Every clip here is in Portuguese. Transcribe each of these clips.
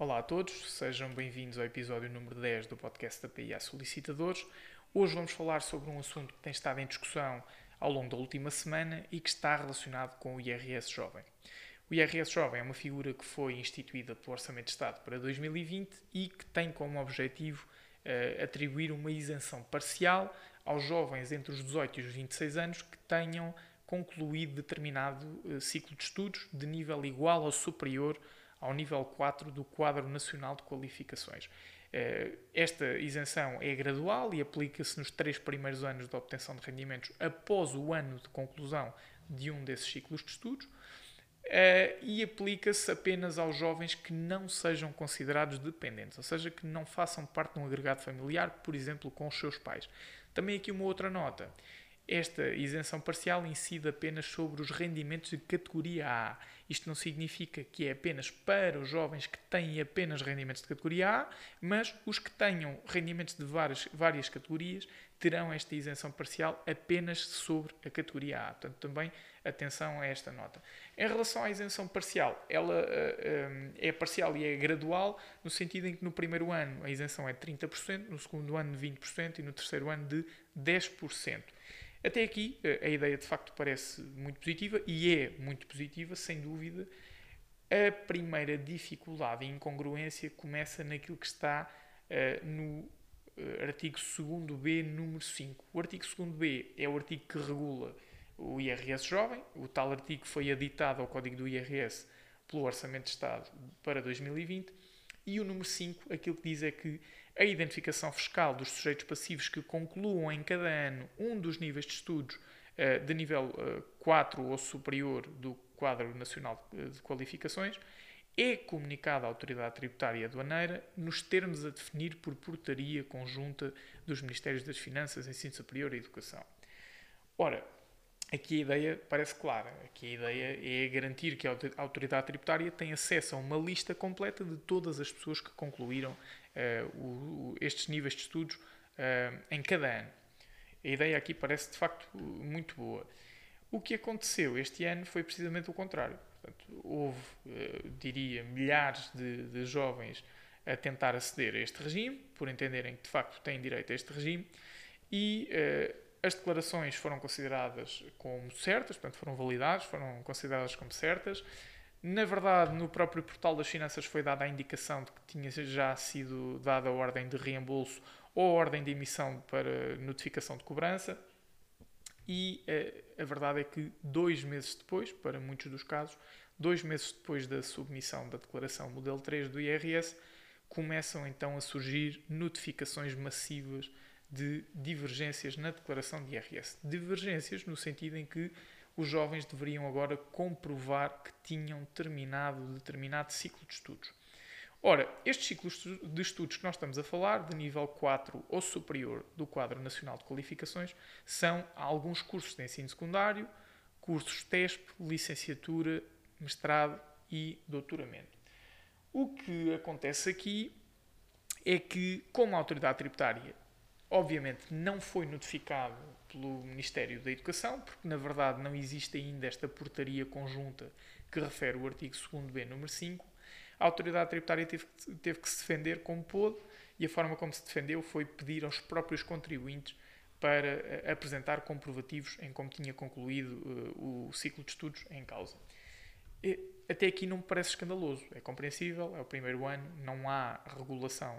Olá a todos, sejam bem-vindos ao episódio número 10 do podcast da PIA Solicitadores. Hoje vamos falar sobre um assunto que tem estado em discussão ao longo da última semana e que está relacionado com o IRS Jovem. O IRS Jovem é uma figura que foi instituída pelo Orçamento de Estado para 2020 e que tem como objetivo uh, atribuir uma isenção parcial aos jovens entre os 18 e os 26 anos que tenham concluído determinado uh, ciclo de estudos de nível igual ou superior ao nível 4 do Quadro Nacional de Qualificações. Eh, esta isenção é gradual e aplica-se nos três primeiros anos de obtenção de rendimentos após o ano de conclusão de um desses ciclos de estudos eh, e aplica-se apenas aos jovens que não sejam considerados dependentes, ou seja, que não façam parte de um agregado familiar, por exemplo, com os seus pais. Também aqui uma outra nota. Esta isenção parcial incide apenas sobre os rendimentos de categoria A. Isto não significa que é apenas para os jovens que têm apenas rendimentos de categoria A, mas os que tenham rendimentos de várias, várias categorias terão esta isenção parcial apenas sobre a categoria A. Portanto, também atenção a esta nota. Em relação à isenção parcial, ela uh, é parcial e é gradual, no sentido em que no primeiro ano a isenção é de 30%, no segundo ano de 20% e no terceiro ano de 10%. Até aqui, a ideia de facto parece muito positiva e é muito positiva, sem dúvida. A primeira dificuldade e incongruência começa naquilo que está uh, no uh, artigo 2b, número 5. O artigo 2b é o artigo que regula o IRS jovem. O tal artigo foi aditado ao Código do IRS pelo Orçamento de Estado para 2020. E o número 5, aquilo que diz é que a identificação fiscal dos sujeitos passivos que concluam em cada ano um dos níveis de estudos uh, de nível uh, 4 ou superior do quadro nacional de qualificações é comunicada à autoridade tributária e aduaneira nos termos a definir por portaria conjunta dos Ministérios das Finanças, Ensino Superior e Educação. Ora, aqui a ideia parece clara. Aqui a ideia é garantir que a autoridade tributária tem acesso a uma lista completa de todas as pessoas que concluíram o, estes níveis de estudos uh, em cada ano. A ideia aqui parece de facto muito boa. O que aconteceu este ano foi precisamente o contrário. Portanto, houve, uh, diria, milhares de, de, jovens a tentar aceder a este regime, por entenderem que de facto têm direito a este regime, e as declarações foram consideradas como certas, portanto, foram validadas, foram consideradas como certas. Na verdade, no próprio portal das finanças foi dada a indicação de que tinha já sido dada a ordem de reembolso ou a ordem de emissão para notificação de cobrança. E eh, a verdade é que dois meses depois, para muitos dos casos, dois meses depois da submissão da declaração modelo 3 do IRS, começam então a surgir notificações massivas de divergências na declaração de IRS. Divergências no sentido em que os jovens deveriam agora comprovar que tinham terminado determinado ciclo de estudos. Ora, estes ciclos de estudos que nós estamos a falar, de nível 4 ou superior do Quadro Nacional de Qualificações, são alguns cursos de ensino secundário, cursos TESP, licenciatura, mestrado e doutoramento. O que acontece aqui é que, como a autoridade tributária obviamente não foi notificado pelo Ministério da Educação, porque na verdade não existe ainda esta portaria conjunta que refere o artigo 2b, número 5. A autoridade tributária teve, teve que se defender como pôde e a forma como se defendeu foi pedir aos próprios contribuintes para uh, apresentar comprovativos em como tinha concluído uh, o ciclo de estudos em causa. E, até aqui não me parece escandaloso. É compreensível, é o primeiro ano, não há regulação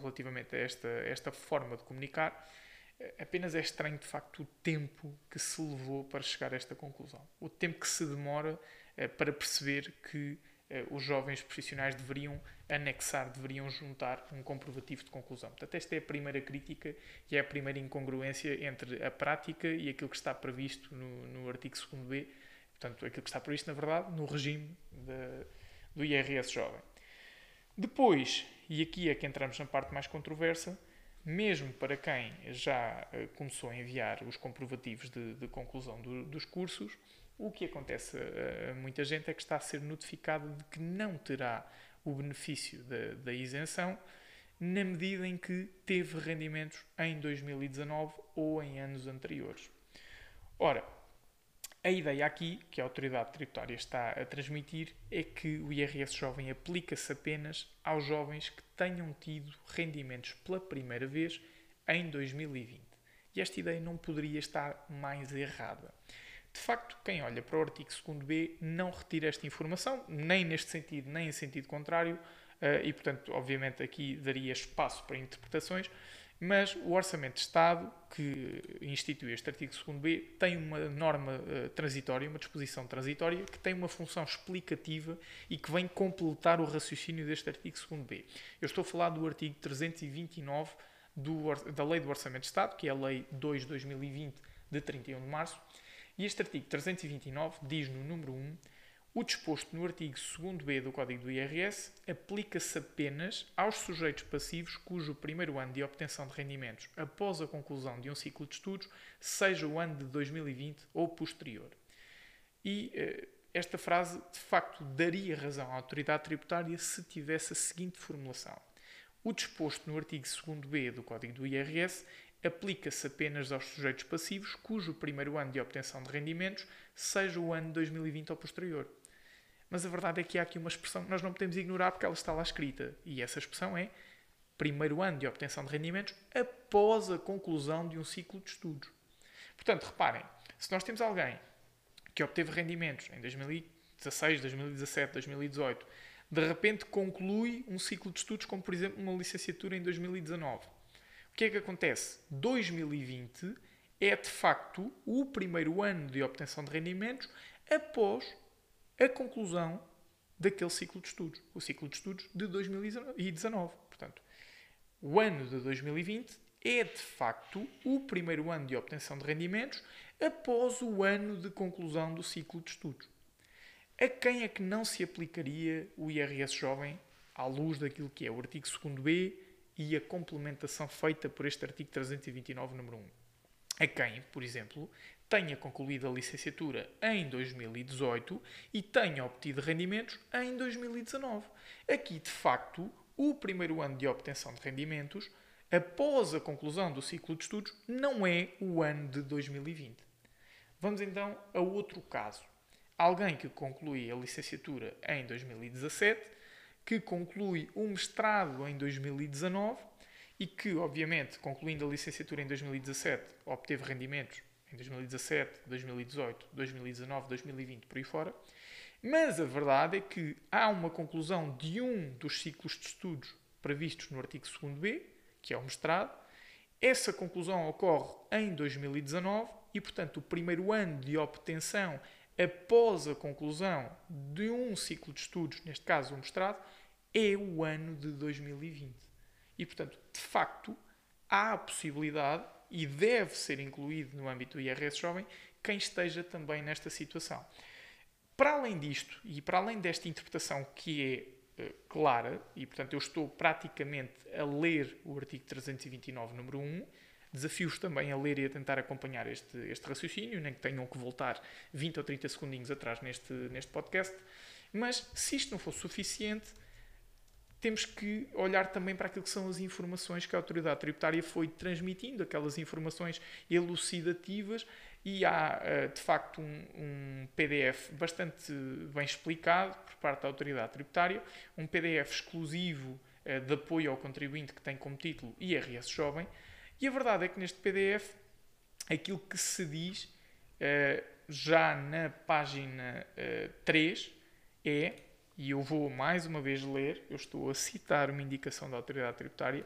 relativamente a esta, esta forma de comunicar. Apenas é estranho, de facto, o tempo que se levou para chegar a esta conclusão. O tempo que se demora eh, para perceber que eh, os jovens profissionais deveriam anexar, deveriam juntar um comprovativo de conclusão. Portanto, esta é a primeira crítica e é a primeira incongruência entre a prática e aquilo que está previsto no, no artigo 2b Portanto, aquilo que está previsto, na verdade, no regime de, do IRS jovem. Depois, e aqui é que entramos na parte mais controversa, mesmo para quem já uh, começou a enviar os comprovativos de, de conclusão do, dos cursos, o que acontece a, a, muita gente é que está a ser notificada de que não terá o benefício da, da isenção na medida em que teve rendimentos em 2019 ou em anos anteriores. Ora, A ideia aqui, que a autoridade tributária está a transmitir, é que o IRS jovem aplica-se apenas aos jovens que tenham tido rendimentos pela primeira vez em 2020. E esta ideia não poderia estar mais errada. De facto, quem olha para o artigo 2b não retira esta informação, nem neste sentido, nem em sentido contrário, eh, e portanto, obviamente, aqui daria espaço para interpretações, mas o Orçamento de Estado, que institui este artigo 2b, tem uma norma uh, transitória, uma disposição transitória, que tem uma função explicativa e que vem completar o raciocínio deste artigo 2b. Eu estou a falar do artigo 329 do, da Lei do Orçamento de Estado, que é a Lei 2 de 2020, de 31 de março, e este artigo 329 diz no número 1 o disposto no artigo 2b do Código do IRS aplica-se apenas aos sujeitos passivos cujo primeiro ano de obtenção de rendimentos após a conclusão de um ciclo de estudos seja o ano de 2020 ou posterior. E eh, esta frase, de facto, daria razão à autoridade tributária se tivesse a seguinte formulação. O disposto no artigo 2b do Código do IRS aplica-se apenas aos sujeitos passivos cujo primeiro ano de obtenção de rendimentos seja o ano de 2020 ou posterior. Mas a verdade é que há aqui uma expressão que nós não podemos ignorar porque ela está lá escrita. E essa expressão é primeiro ano de obtenção de rendimentos após a conclusão de um ciclo de estudos. Portanto, reparem, se nós temos alguém que obteve rendimentos em 2016, 2017, 2018, de repente conclui um ciclo de estudos, como por exemplo uma licenciatura em 2019. O que é que acontece? 2020 é de facto o primeiro ano de obtenção de rendimentos após a conclusão daquele ciclo de estudos, o ciclo de estudos de 2019. Portanto, o ano de 2020 é de facto o primeiro ano de obtenção de rendimentos após o ano de conclusão do ciclo de estudos. A quem é que não se aplicaria o IRS jovem à luz daquilo que é o artigo 2b e a complementação feita por este artigo 329, número 1? A quem, por exemplo, tenha concluído a licenciatura em 2018 e tenha obtido rendimentos em 2019. Aqui, de facto, o primeiro ano de obtenção de rendimentos, após a conclusão do ciclo de estudos, não é o ano de 2020. Vamos então a outro caso. Alguém que conclui a licenciatura em 2017, que conclui o mestrado em 2019 e que, obviamente, concluindo a licenciatura em 2017, obteve rendimentos em 2017, 2018, 2019, 2020, por aí fora. Mas a verdade é que há uma conclusão de um dos ciclos de estudos previstos no artigo 2b, que é o mestrado. Essa conclusão ocorre em 2019 e, portanto, o primeiro ano de obtenção após a conclusão de um ciclo de estudos, neste caso o mestrado, é o ano de 2020. E, portanto, de facto, há a possibilidade e deve ser incluído no âmbito do IRS Jovem quem esteja também nesta situação. Para além disto, e para além desta interpretação que é uh, clara, e portanto eu estou praticamente a ler o artigo 329, número 1, desafio-os também a ler e a tentar acompanhar este, este raciocínio, nem que tenham que voltar 20 ou 30 segundinhos atrás neste, neste podcast. Mas se isto não fosse suficiente, temos que olhar também para aquilo que são as informações que a autoridade tributária foi transmitindo, aquelas informações elucidativas, e há eh, de facto um, um, PDF bastante bem explicado por parte da autoridade tributária, um PDF exclusivo eh, de apoio ao contribuinte que tem como título IRS Jovem, e a verdade é que neste PDF aquilo que se diz eh, já na página 3 é e eu vou mais uma vez ler, eu estou a citar uma indicação da autoridade tributária,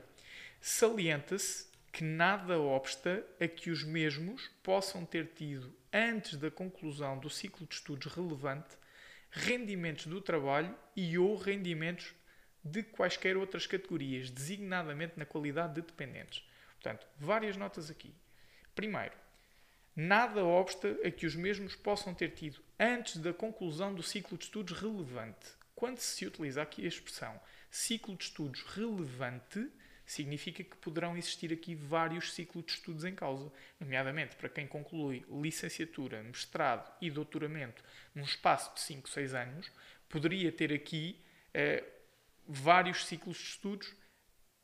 salienta-se que nada obsta a que os mesmos possam ter tido, antes da conclusão do ciclo de estudos relevante, rendimentos do trabalho e ou rendimentos de quaisquer outras categorias, designadamente na qualidade de dependentes. Portanto, várias notas aqui. Primeiro, nada obsta a que os mesmos possam ter tido, antes da conclusão do ciclo de estudos relevante, quando se utiliza aqui a expressão ciclo de estudos relevante, significa que poderão existir aqui vários ciclos de estudos em causa, nomeadamente para quem conclui licenciatura, mestrado e doutoramento num espaço de 5, 6 anos, poderia ter aqui eh, vários ciclos de estudos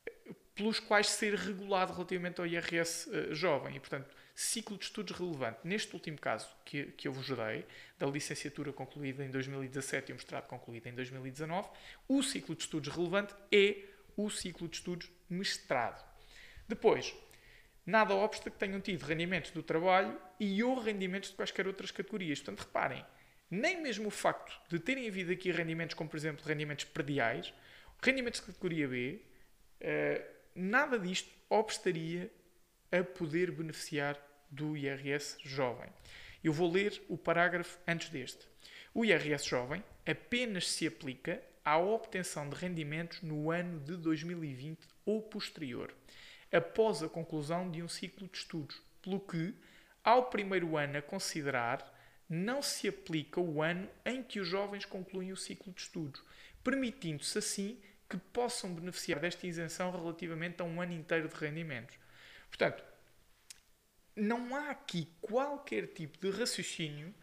eh, pelos quais ser regulado relativamente ao IRS eh, jovem. E, portanto, ciclo de estudos relevante. Neste último caso que, que eu vos dei, da licenciatura concluída em 2017 e o mestrado concluído em 2019, o ciclo de estudos relevante é o ciclo de estudos mestrado. Depois, nada obsta que tenham tido rendimentos do trabalho e ou rendimentos de quaisquer outras categorias. Portanto, reparem, nem mesmo o facto de terem havido aqui rendimentos como, por exemplo, rendimentos prediais, rendimentos de categoria B, uh, nada disto obstaria a poder beneficiar do IRS jovem. Eu vou ler o parágrafo antes deste. O IRS jovem apenas se aplica à obtenção de rendimentos no ano de 2020 ou posterior, após a conclusão de um ciclo de estudos, pelo que, ao primeiro ano a considerar, não se aplica o ano em que os jovens concluem o ciclo de estudos, permitindo-se assim que possam beneficiar desta isenção relativamente a um ano inteiro de rendimentos. Portanto, não há aqui qualquer tipo de raciocínio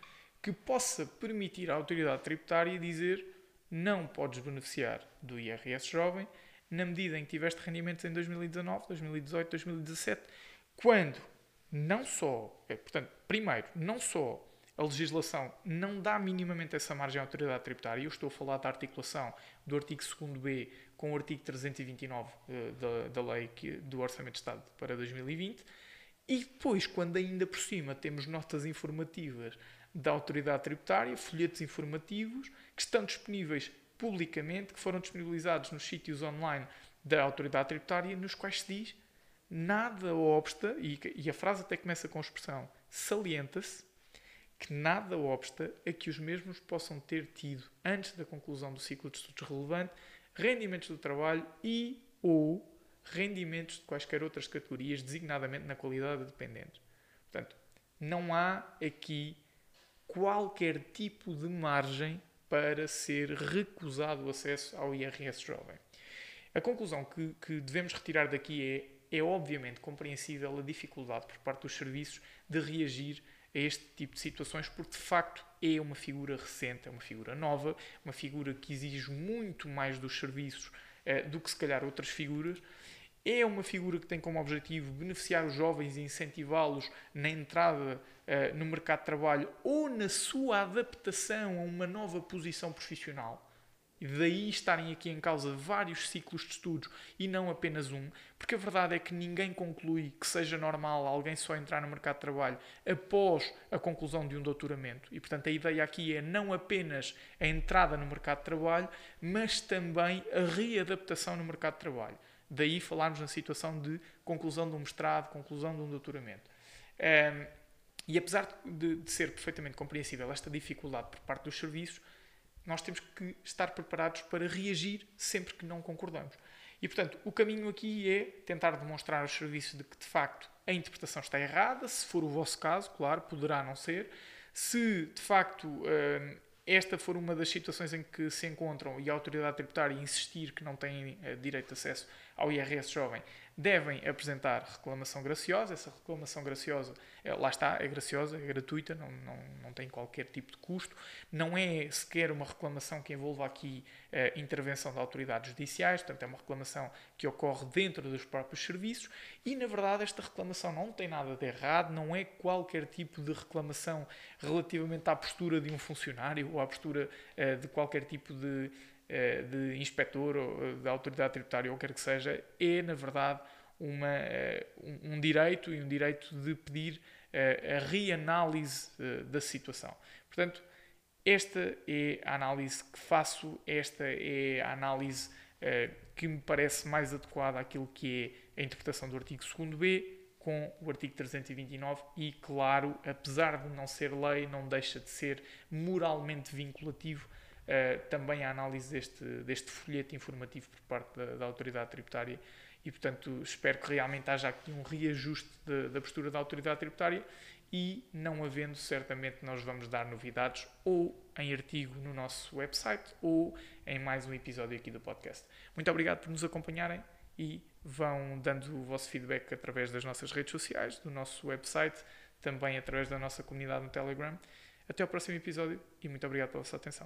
que possa permitir à autoridade tributária dizer não podes beneficiar do IRS jovem na medida em que tiveste rendimentos em 2019, 2018, 2017, quando não só, é, portanto, primeiro, não só a legislação não dá minimamente essa margem à autoridade tributária. Eu estou a falar da articulação do artigo 2b com o artigo 329 uh, eh, da, da lei que, do Orçamento de Estado para 2020. E depois, quando ainda por cima temos notas informativas da autoridade tributária, folhetos informativos que estão disponíveis publicamente, que foram disponibilizados nos sítios online da autoridade tributária, nos quais se diz nada obsta, e, e a frase até começa com a expressão salienta-se, que nada obsta a que os mesmos possam ter tido, antes da conclusão do ciclo de estudos relevante, rendimentos do trabalho e ou rendimentos de quaisquer outras categorias, designadamente na qualidade de dependentes. Portanto, não há aqui qualquer tipo de margem para ser recusado o acesso ao IRS jovem. A conclusão que, que devemos retirar daqui é, é obviamente compreensível a dificuldade por parte dos serviços de reagir a este tipo de situações, porque de facto é uma figura recente, é uma figura nova, uma figura que exige muito mais dos serviços eh, do que se calhar outras figuras. É uma figura que tem como objetivo beneficiar os jovens e incentivá-los na entrada eh, no mercado de trabalho ou na sua adaptação a uma nova posição profissional. E daí estarem aqui em causa vários ciclos de estudos e não apenas um, porque a verdade é que ninguém conclui que seja normal alguém só entrar no mercado de trabalho após a conclusão de um doutoramento. E portanto a ideia aqui é não apenas a entrada no mercado de trabalho, mas também a readaptação no mercado de trabalho. Daí falarmos na situação de conclusão de um mestrado, conclusão de um doutoramento. Um, e apesar de, de ser perfeitamente compreensível esta dificuldade por parte dos serviços, nós temos que estar preparados para reagir sempre que não concordamos. E, portanto, o caminho aqui é tentar demonstrar aos serviços de que, de facto, a interpretação está errada. Se for o vosso caso, claro, poderá não ser. Se, de facto, esta for uma das situações em que se encontram e a autoridade tributária insistir que não têm eh, direito de acesso ao IRS jovem, devem apresentar reclamação graciosa. Essa reclamação graciosa, é, lá está, é graciosa, é gratuita, não, não, não tem qualquer tipo de custo. Não é sequer uma reclamação que envolva aqui eh, intervenção de autoridades judiciais, portanto, é uma reclamação que ocorre dentro dos próprios serviços e, na verdade, esta reclamação não tem nada de errado, não é qualquer tipo de reclamação relativamente à postura de um funcionário ou à postura uh, de qualquer tipo de eh, de inspetor ou eh, da autoridade tributária ou quer que seja, é, na verdade, uma, eh, um direito e um direito de pedir a reanálise da situação. Portanto, esta é a análise que faço, esta é a análise que me parece mais adequada àquilo que é a interpretação do artigo 2b com o artigo 329 e, claro, apesar de não ser lei, não deixa de ser moralmente vinculativo uh, também a análise deste, deste folheto informativo por parte da, da, autoridade tributária e, portanto, espero que realmente haja aqui um reajuste de, da postura da autoridade tributária e, não havendo, certamente nós vamos dar novidades ou em artigo no nosso website ou em mais um episódio aqui do podcast. Muito obrigado por nos acompanharem e vão dando o vosso feedback através das nossas redes sociais, do nosso website, também através da nossa comunidade no Telegram. Até ao próximo episódio e muito obrigado pela vossa atenção.